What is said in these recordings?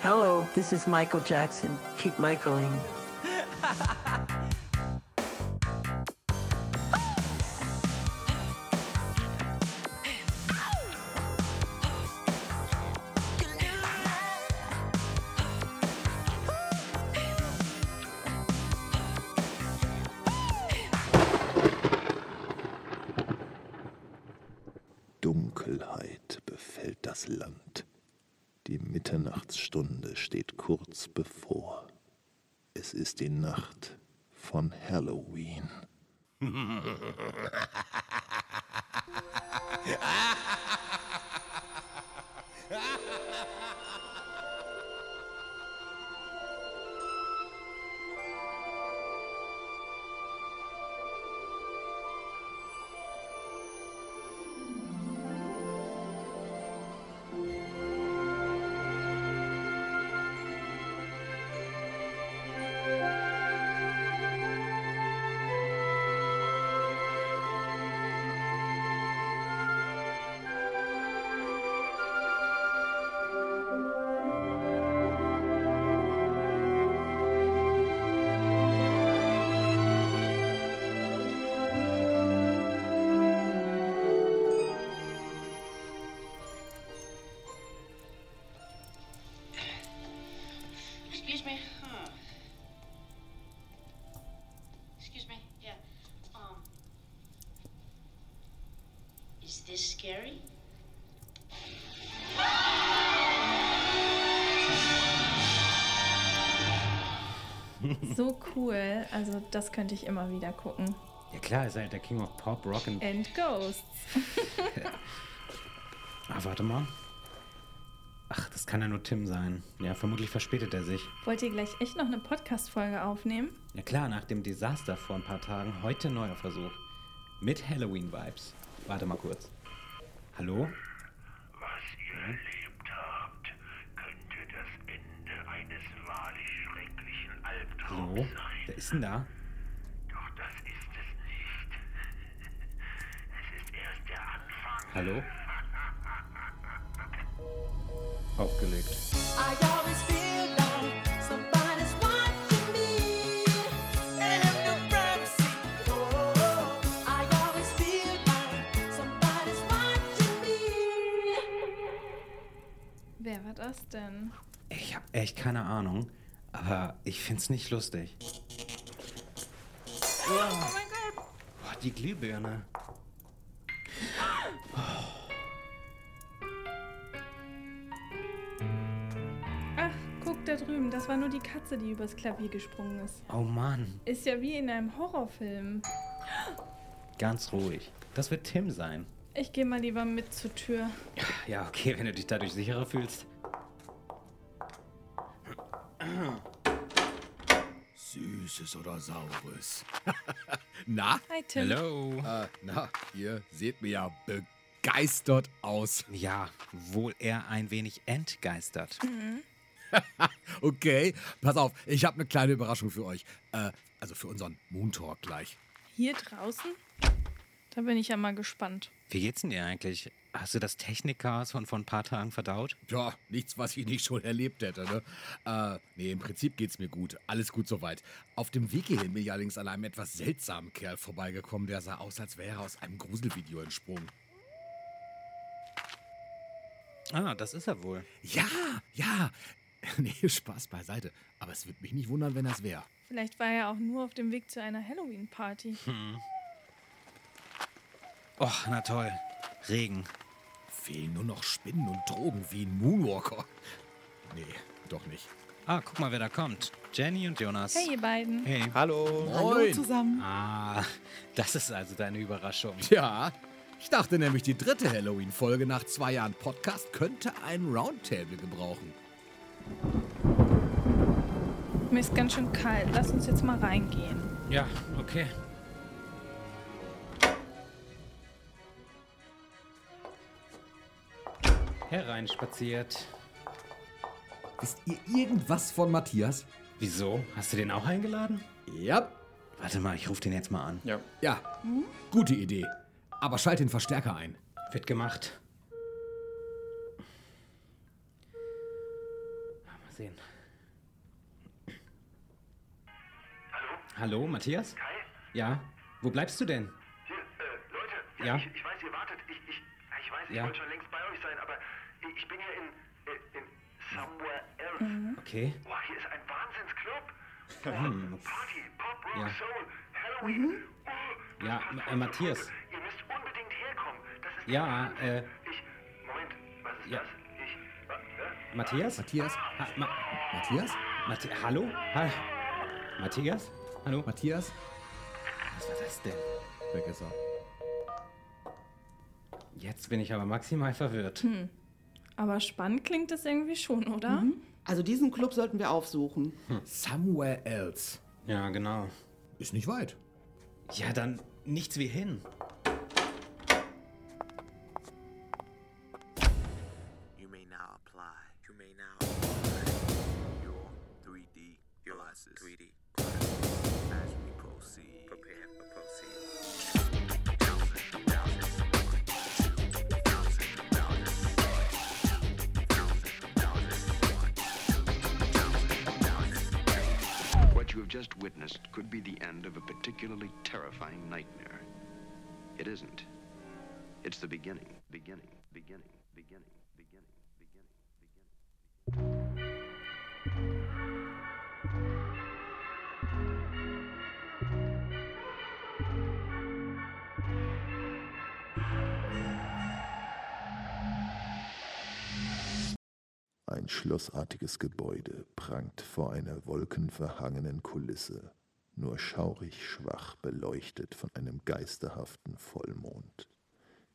Hello, this is Michael Jackson. Keep Michaeling. Is this scary? So cool. Also, das könnte ich immer wieder gucken. Ja klar, ist halt der King of Pop, Rock and... And Ghosts. Ah, warte mal. Ach, das kann ja nur Tim sein. Ja, vermutlich verspätet er sich. Wollt ihr gleich echt noch eine Podcast-Folge aufnehmen? Ja klar, nach dem Desaster vor ein paar Tagen, heute neuer Versuch. Mit Halloween-Vibes. Warte mal kurz. Hallo? Was ihr erlebt habt, könnte das Ende eines wahrlich schrecklichen Albtraums Hallo? sein. Wer ist denn da? Doch das ist es nicht. Es ist erst der Anfang. Hallo? Aufgelegt. Das denn? Ich hab echt keine Ahnung, aber ich find's nicht lustig. Oh mein Gott! Boah, die Glühbirne. Ach, guck da drüben. Das war nur die Katze, die übers Klavier gesprungen ist. Oh Mann, Ist ja wie in einem Horrorfilm. ganz ruhig. Das wird Tim sein. Ich gehe mal lieber mit zur Tür. Ja, okay, wenn du dich dadurch sicherer fühlst. Süßes oder Saures? na? Hi, Tim. Hallo. Äh, na, ihr seht mir ja begeistert aus. Ja, wohl eher ein wenig entgeistert. Okay, pass auf, ich habe eine kleine Überraschung für euch. Äh, also für unseren Moon Talk gleich. Hier draußen? Da bin ich ja mal gespannt. Wie geht's denn dir eigentlich? Hast du das Technikchaos von vor ein paar Tagen verdaut? Ja, nichts, was ich nicht schon erlebt hätte, ne? Äh, nee, im Prinzip geht's mir gut. Alles gut soweit. Auf dem Weg hierhin bin ich allerdings an einem etwas seltsamen Kerl vorbeigekommen, der sah aus, als wäre er aus einem Gruselvideo entsprungen. Ah, das ist er wohl. Ja, ja. Nee, Spaß beiseite. Aber es würde mich nicht wundern, wenn das wäre. Vielleicht war er auch nur auf dem Weg zu einer Halloween-Party. Och, na toll. Regen. Fehlen nur noch Spinnen und Drogen wie ein Moonwalker. Nee, doch nicht. Ah, guck mal, wer da kommt. Jenny und Jonas. Hey, ihr beiden. Hey. Hallo. Moin. zusammen. Ah, das ist also deine Überraschung. Ja, ich dachte nämlich, die dritte Halloween-Folge nach zwei Jahren Podcast könnte ein Roundtable gebrauchen. Mir ist ganz schön kalt. Lass uns jetzt mal reingehen. Ja, okay. Hereinspaziert. Wisst ihr irgendwas von Matthias? Wieso? Hast du den auch eingeladen? Ja. Warte mal, ich rufe den jetzt mal an. Ja. Ja, gute Idee. Aber schalt den Verstärker ein. Wird gemacht. sehen. Hallo? Hallo, Matthias? Kai? Ja? Wo bleibst du denn? Hier, äh, Leute, ja, Ja? Ich, ich weiß, ihr wartet. Ich, ich, ich weiß, ich Ja. wollte schon längst bei euch sein, aber ich, bin hier in, äh, in Somewhere Else. Okay. Boah, hier ist ein Wahnsinnsclub. Boah, Hm. Party, Pop, Rock, Ja. Soul, Halloween. Oh, Ja, äh, Matthias. Ihr müsst unbedingt herkommen. Das ist Ja, äh, Ich, Moment, was ist ja. das? Ich, was, äh? Matthias? Matthias? Ha, Ma Matthias? Mathi Hallo? Ha Matthias? Hallo? Matthias? Was war das denn? Weg ist er. Jetzt bin ich aber maximal verwirrt. Aber spannend klingt es irgendwie schon, oder? Also diesen Club sollten wir aufsuchen. Somewhere else. Ja, genau. Ist nicht weit. Ja, dann nichts wie hin. Could be the end of a particularly terrifying nightmare. It isn't. It's the beginning, beginning, beginning, beginning, beginning, beginning, beginning. Ein schlossartiges Gebäude prangt vor einer wolkenverhangenen Kulisse, nur schaurig schwach beleuchtet von einem geisterhaften Vollmond.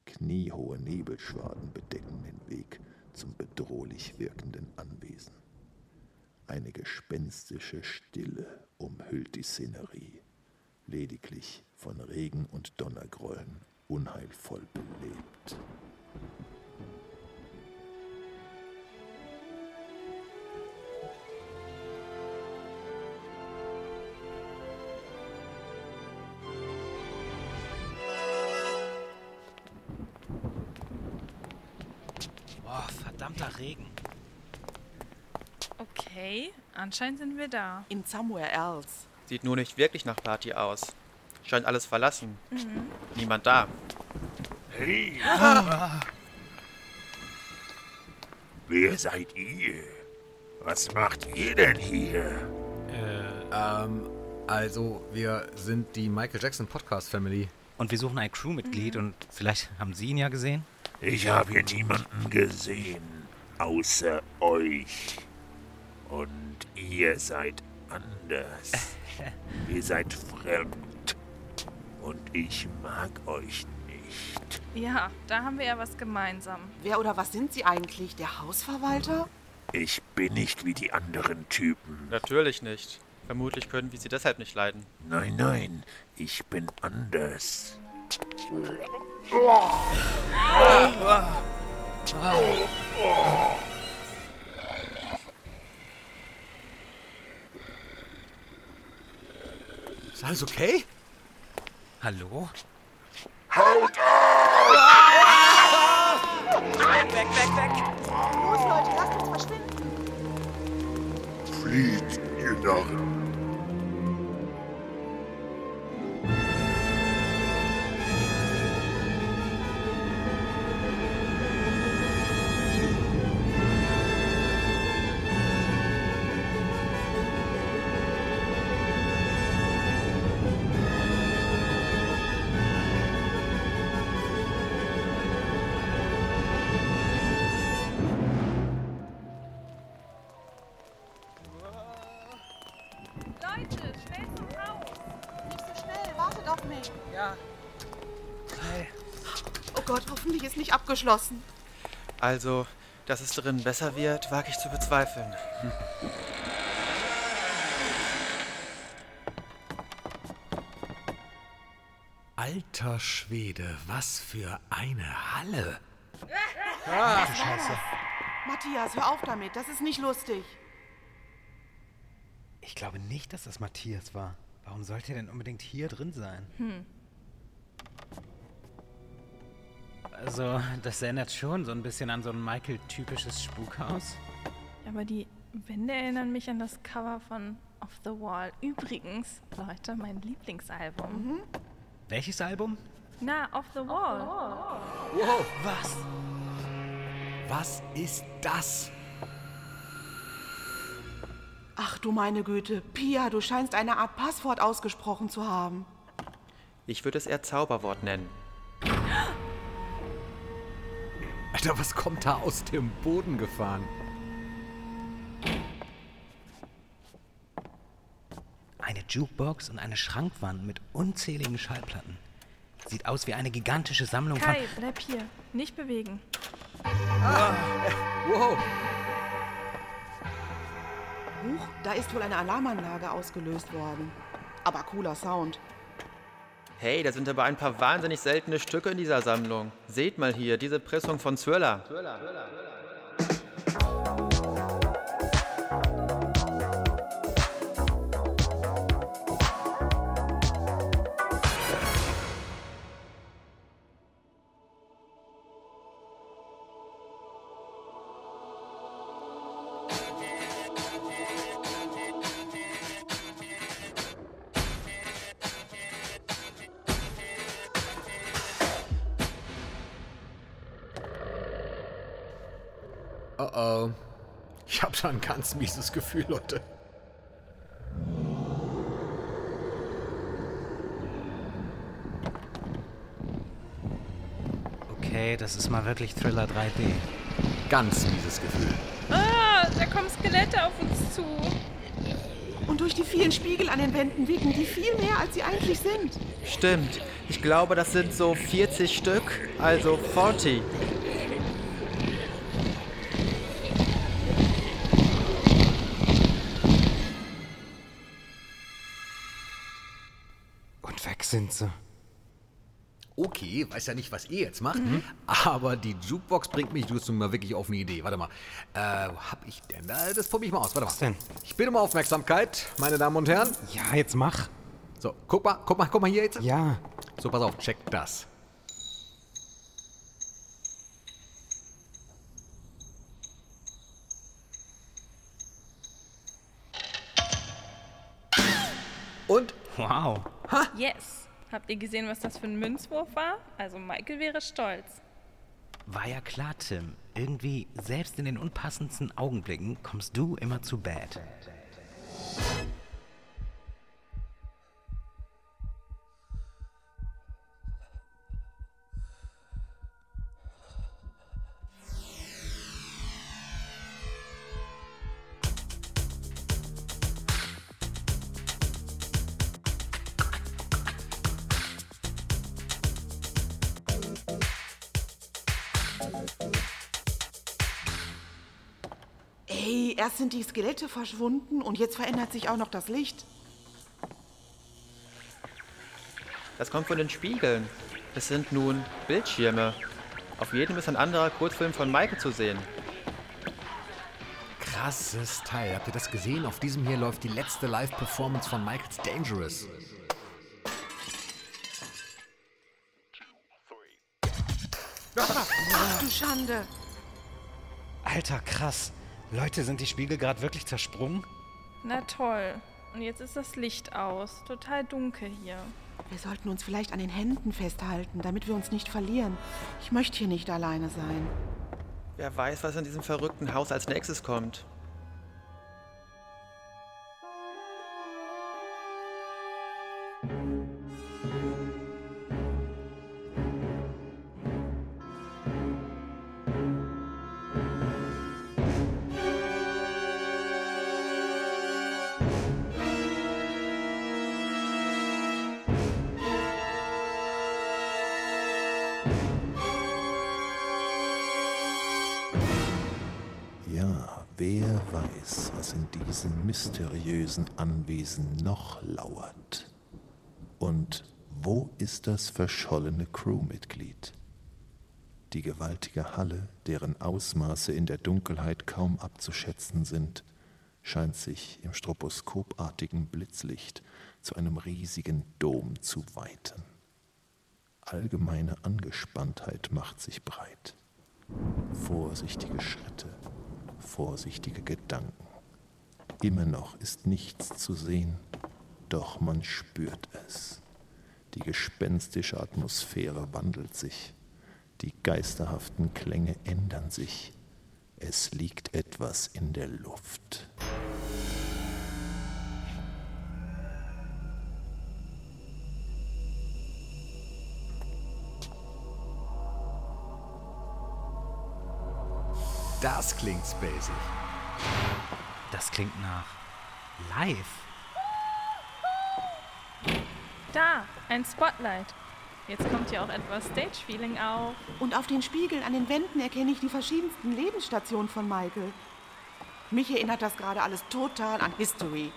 Kniehohe Nebelschwaden bedecken den Weg zum bedrohlich wirkenden Anwesen. Eine gespenstische Stille umhüllt die Szenerie, lediglich von Regen und Donnergrollen unheilvoll belebt. Anscheinend sind wir da. In Somewhere Else. Sieht nur nicht wirklich nach Party aus. Scheint alles verlassen. Niemand da. Hey! Wer seid ihr? Was macht ihr denn hier? Ähm, also, wir sind die Michael Jackson Podcast Family. Und wir suchen ein Crewmitglied und vielleicht haben Sie ihn ja gesehen? Ich habe hier niemanden gesehen, außer euch. Und ihr seid anders. ihr seid fremd. Und ich mag euch nicht. Ja, da haben wir ja was gemeinsam. Wer oder was sind Sie eigentlich? Der Hausverwalter? Ich bin nicht wie die anderen Typen. Natürlich nicht. Vermutlich können wir Sie deshalb nicht leiden. Nein, nein, ich bin anders. Alles okay? Hallo? Haut ab! Weg, weg, weg! Los, Leute, lasst uns verschwinden. Flieht, ihr Narren! Leute, schnell zum Haus. Nicht so schnell, wartet auf mich. Ja. Oh Gott, hoffentlich ist nicht abgeschlossen. Also, dass es drin besser wird, wage ich zu bezweifeln. Alter Schwede, was für eine Halle. Matthias, hör auf damit, das ist nicht lustig. Ich glaube nicht, dass das Matthias war. Warum sollte er denn unbedingt hier drin sein? Also, das erinnert schon so ein bisschen an so ein Michael-typisches Spukhaus. Aber die Wände erinnern mich an das Cover von Off the Wall. Übrigens, Leute, mein Lieblingsalbum. Welches Album? Na, Off the Wall. Wow, Was? was ist das? Ach du meine Güte, Pia, du scheinst eine Art Passwort ausgesprochen zu haben. Ich würde es eher Zauberwort nennen. Alter, was kommt da aus dem Boden gefahren? Eine Jukebox und eine Schrankwand mit unzähligen Schallplatten. Sieht aus wie eine gigantische Sammlung von... Kai, bleib hier. Nicht bewegen. Wow, Huch, da ist wohl eine Alarmanlage ausgelöst worden. Aber cooler Sound. Hey, da sind aber ein paar wahnsinnig seltene Stücke in dieser Sammlung. Seht mal hier, diese Pressung von Thriller. oh schon ein ganz mieses Gefühl, Leute. Okay, das ist mal wirklich Thriller 3D. Ganz mieses Gefühl. Ah, da kommen Skelette auf uns zu. Und durch die vielen Spiegel an den Wänden wirken die viel mehr, als sie eigentlich sind. Stimmt. Ich glaube, das sind so 40 Stück, also 40. sind sie. Okay, weiß ja nicht, was ihr jetzt macht, aber die Jukebox bringt mich jetzt mal wirklich auf eine Idee. Warte mal, äh, wo hab ich denn da? Das probier ich mal aus. Warte mal. Was denn? Ich bitte um Aufmerksamkeit, meine Damen und Herren. Ja, jetzt mach. So, guck mal, guck mal, guck mal hier jetzt. Ja. So, pass auf, check das. Und? Wow. Yes. Habt ihr gesehen, was das für ein Münzwurf war? Also Michael wäre stolz. War ja klar, Tim. Irgendwie, selbst in den unpassendsten Augenblicken, kommst du immer zu bad. Erst sind die Skelette verschwunden und jetzt verändert sich auch noch das Licht. Das kommt von den Spiegeln. Es sind nun Bildschirme. Auf jedem ist ein anderer Kurzfilm von Michael zu sehen. Krasses Teil. Habt ihr das gesehen? Auf diesem hier läuft die letzte Live-Performance von Michael's Dangerous. Ach du Schande. Alter, krass. Leute, sind die Spiegel gerade wirklich zersprungen? Na toll. Und jetzt ist das Licht aus. Total dunkel hier. Wir sollten uns vielleicht an den Händen festhalten, damit wir uns nicht verlieren. Ich möchte hier nicht alleine sein. Wer weiß, was in diesem verrückten Haus als nächstes kommt. Wer weiß, was in diesem mysteriösen Anwesen noch lauert. Und wo ist das verschollene Crewmitglied? Die gewaltige Halle, deren Ausmaße in der Dunkelheit kaum abzuschätzen sind, scheint sich im stroboskopartigen Blitzlicht zu einem riesigen Dom zu weiten. Allgemeine Angespanntheit macht sich breit. Vorsichtige Schritte, vorsichtige Gedanken. Immer noch ist nichts zu sehen, doch man spürt es. Die gespenstische Atmosphäre wandelt sich, die geisterhaften Klänge ändern sich. Es liegt etwas in der Luft. Das klingt spacig. Das klingt nach live. Da, ein Spotlight. Jetzt kommt hier auch etwas Stage-Feeling auf. Und auf den Spiegeln an den Wänden erkenne ich die verschiedensten Lebensstationen von Michael. Mich erinnert das gerade alles total an History.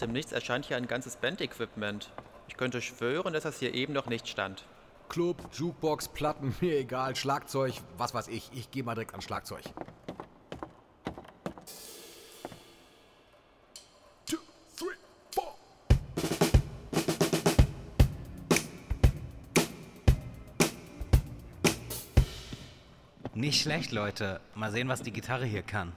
Dem Nichts erscheint hier ein ganzes Band-Equipment. Ich könnte schwören, dass das hier eben noch nicht stand. Club, Jukebox, Platten, mir egal, Schlagzeug, was weiß ich. Ich gehe mal direkt an Schlagzeug. Two, three, four. Nicht schlecht, Leute. Mal sehen, was die Gitarre hier kann.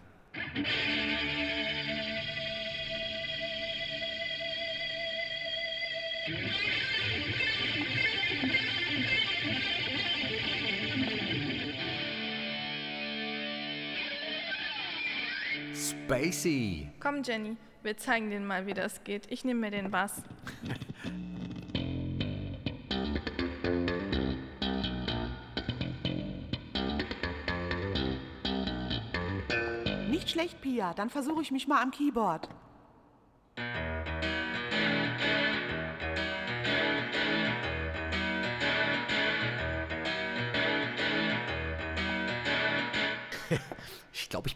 Spacey. Komm, Jenny, wir zeigen denen mal, wie das geht. Ich nehme mir den Bass. Nicht schlecht, Pia. Dann versuche ich mich mal am Keyboard.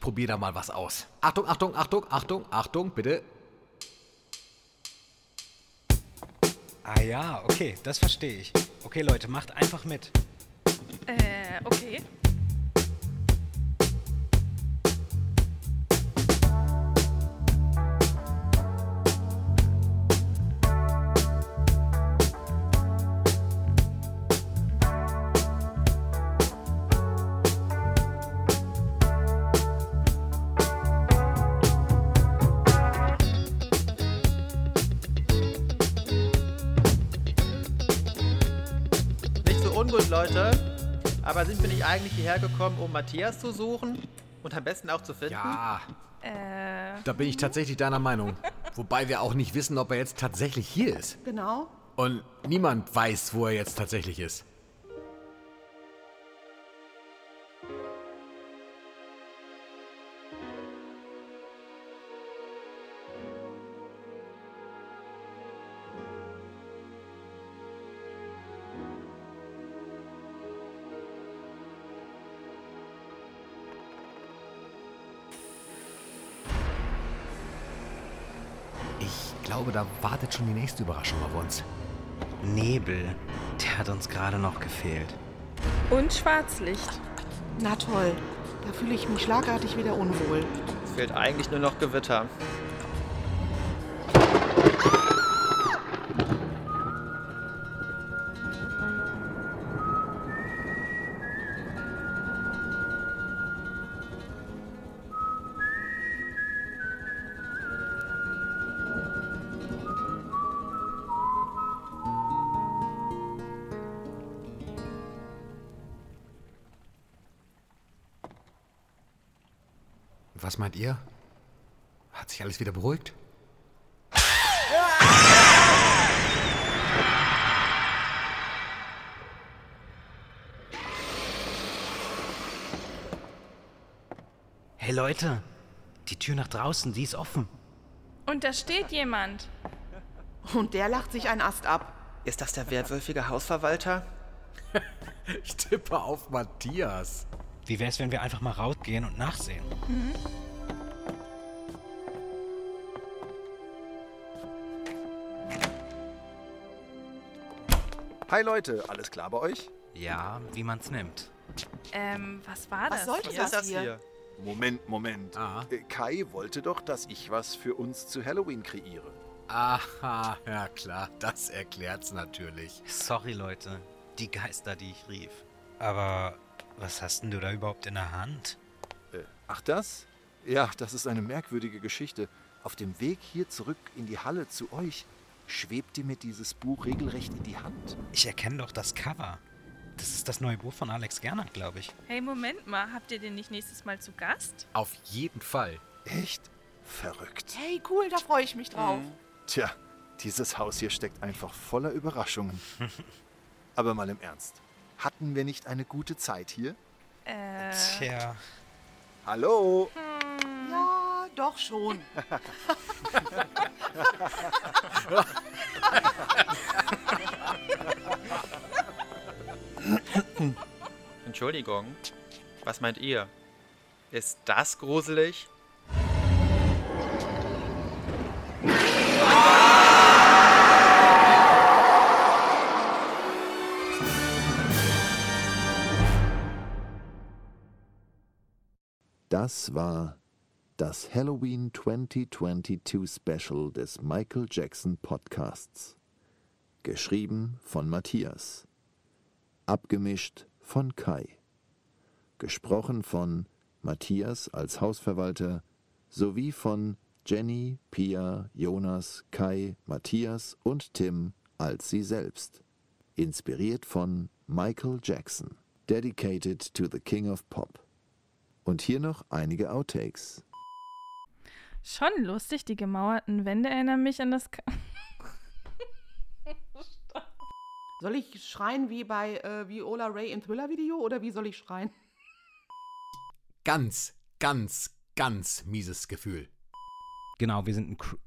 Probiere da mal was aus. Achtung, Achtung, Achtung, Achtung, Achtung, bitte. Ah ja, okay, das verstehe ich. Okay, Leute, macht einfach mit. Äh, okay. Leute. Aber sind wir nicht eigentlich hierher gekommen, um Matthias zu suchen? Und am besten auch zu finden? Ja, Äh, da bin ich tatsächlich deiner Meinung. Wobei wir auch nicht wissen, ob er jetzt tatsächlich hier ist. Genau. Und niemand weiß, wo er jetzt tatsächlich ist. Glaube, da wartet schon die nächste Überraschung auf uns. Nebel, der hat uns gerade noch gefehlt. und Schwarzlicht. Na toll. Da fühle ich mich schlagartig wieder unwohl. Es fehlt eigentlich nur noch Gewitter. Was meint ihr? Hat sich alles wieder beruhigt? Hey Leute, die Tür nach draußen, die ist offen. Und da steht jemand. Und der lacht sich einen Ast ab. Ist das der werwölfige Hausverwalter? Ich tippe auf Matthias. Wie wär's, wenn wir einfach mal rausgehen und nachsehen? Mhm. Hi Leute, alles klar bei euch? Ja, wie man's nimmt. Ähm, was war Was das? sollte hier? das hier? Moment, Moment. Äh, Kai wollte doch, dass ich was für uns zu Halloween kreiere. Aha, ja klar, das erklärt's natürlich. Sorry, Leute. Die Geister, die ich rief. Aber was hast denn du da überhaupt in der Hand? Äh, ach das? Ja, das ist eine merkwürdige Geschichte. Auf dem Weg hier zurück in die Halle zu euch schwebte mir dieses Buch regelrecht in die Hand. Ich erkenne doch das Cover. Das ist das neue Buch von Alex Gernert, glaube ich. Hey, Moment mal, habt ihr den nicht nächstes Mal zu Gast? Auf jeden Fall. Echt? Verrückt. Hey, cool, da freue ich mich drauf. Tja, dieses Haus hier steckt einfach voller Überraschungen. Aber mal im Ernst. Hatten wir nicht eine gute Zeit hier? Äh. Tja. Hallo? Ja, doch schon. Entschuldigung, was meint ihr? Ist das gruselig? Das war das Halloween 2022 Special des Michael Jackson Podcasts. Geschrieben von Matthias. Abgemischt von Kai. Gesprochen von Matthias als Hausverwalter sowie von Jenny, Pia, Jonas, Kai, Matthias und Tim als sie selbst. Inspiriert von Michael Jackson. Dedicated to the King of Pop. Und hier noch einige Outtakes. Schon lustig, die gemauerten Wände erinnern mich an das. Ka Soll ich schreien wie bei äh, Viola Ray im Thriller-Video oder wie soll ich schreien? Ganz, ganz, ganz mieses Gefühl. Genau, wir sind ein Crew.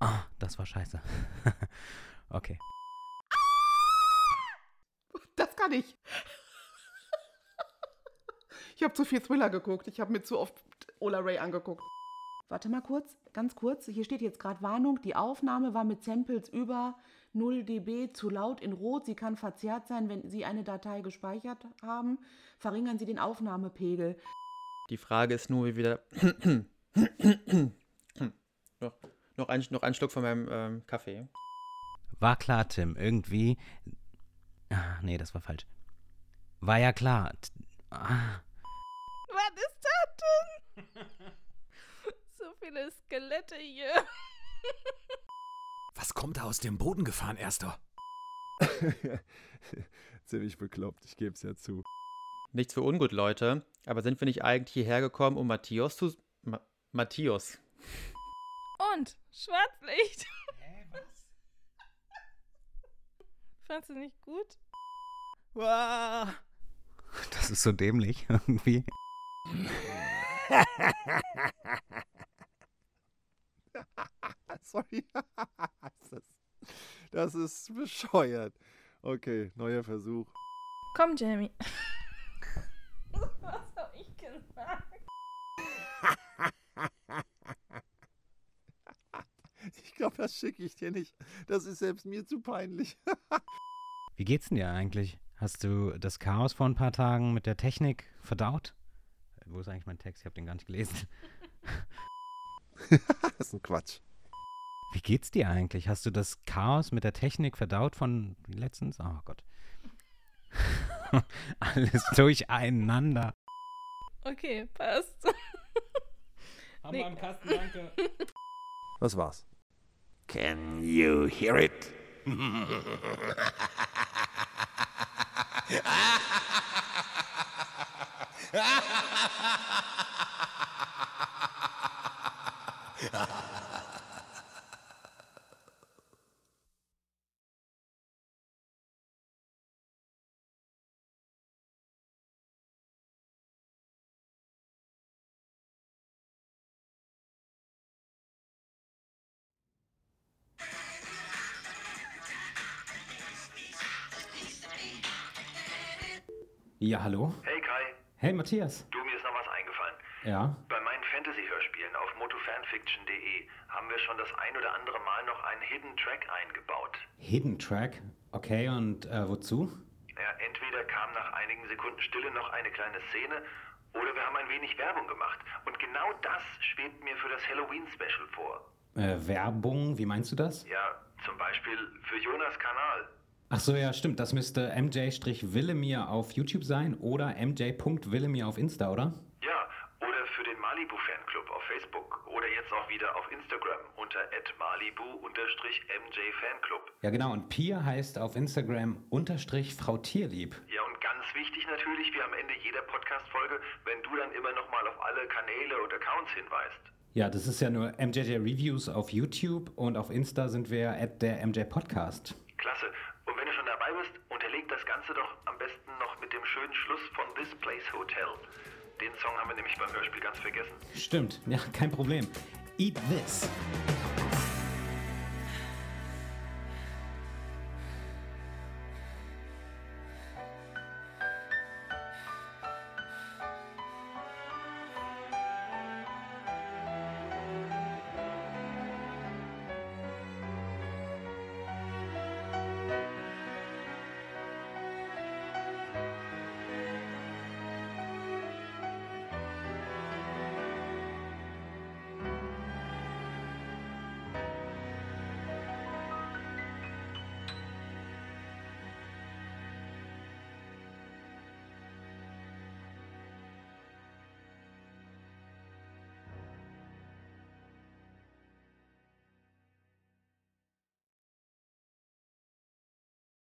Ah, das war scheiße. okay. Das kann ich. Ich habe zu viel Thriller geguckt. Ich habe mir zu oft Ola Ray angeguckt. Warte mal kurz, ganz kurz. Hier steht jetzt gerade Warnung. Die Aufnahme war mit Samples über 0 dB zu laut in Rot. Sie kann verzerrt sein, wenn Sie eine Datei gespeichert haben. Verringern Sie den Aufnahmepegel. Die Frage ist nur, wie wir noch, noch, ein, noch ein Schluck von meinem ähm, Kaffee. War klar, Tim. Irgendwie. Ah, nee, das war falsch. War ja klar. T- Ah, Was ist das denn? viele Skelette hier. Was kommt da aus dem Boden gefahren, Erster? Ziemlich bekloppt, ich gebe es ja zu. Nichts für ungut, Leute. Aber sind wir nicht eigentlich hierher gekommen, um Matthias zu. Ma Matthias. Und Schwarzlicht. Hä, was? Fandst du nicht gut? Wow. Das ist so dämlich irgendwie. Sorry. das, das ist bescheuert. Okay, neuer Versuch. Komm, Jamie. Was hab ich gesagt? Ich glaube, das schicke ich dir nicht. Das ist selbst mir zu peinlich. Wie geht's denn dir eigentlich? Hast du das Chaos vor ein paar Tagen mit der Technik verdaut? Wo ist eigentlich mein Text? Ich habe den gar nicht gelesen. das ist ein Quatsch. Wie geht's dir eigentlich? Hast du das Chaos mit der Technik verdaut von letztens? Oh Gott. Alles durcheinander. Okay, passt. Haben Nee. wir im Kasten, danke. Was war's? Can you hear it? Ja, hallo? Hey Kai, Hey Matthias. Du, mir ist noch was eingefallen. Ja? Bei meinen Fantasy-Hörspielen auf motofanfiction.de haben wir schon das ein oder andere Mal noch einen Hidden Track eingebaut. Hidden Track. Okay, und äh, wozu? Ja, entweder kam nach einigen Sekunden Stille noch eine kleine Szene oder wir haben ein wenig Werbung gemacht. Und genau das schwebt mir für das Halloween-Special vor. Äh, Werbung, wie meinst du das? Ja, zum Beispiel für Jonas Kanal. Ach so, ja, stimmt. Das müsste mj-willemir auf YouTube sein oder mj.willemir auf Insta, oder? Ja, oder für den Malibu-Fanclub auf Facebook oder jetzt auch wieder auf Instagram unter malibu-mj-fanclub. Ja, genau. Und Pia heißt auf Instagram unterstrich Frau Tierlieb. Ja, und ganz wichtig natürlich, wie am Ende jeder Podcast-Folge, wenn du dann immer nochmal auf alle Kanäle und Accounts hinweist. Ja, das ist ja nur MJJ Reviews auf YouTube und auf Insta sind wir at der MJ Podcast. Klasse. Und wenn du schon dabei bist, unterleg das Ganze doch am besten noch mit dem schönen Schluss von This Place Hotel. Den Song haben wir nämlich beim Hörspiel ganz vergessen. Stimmt, ja, kein Problem. Eat this.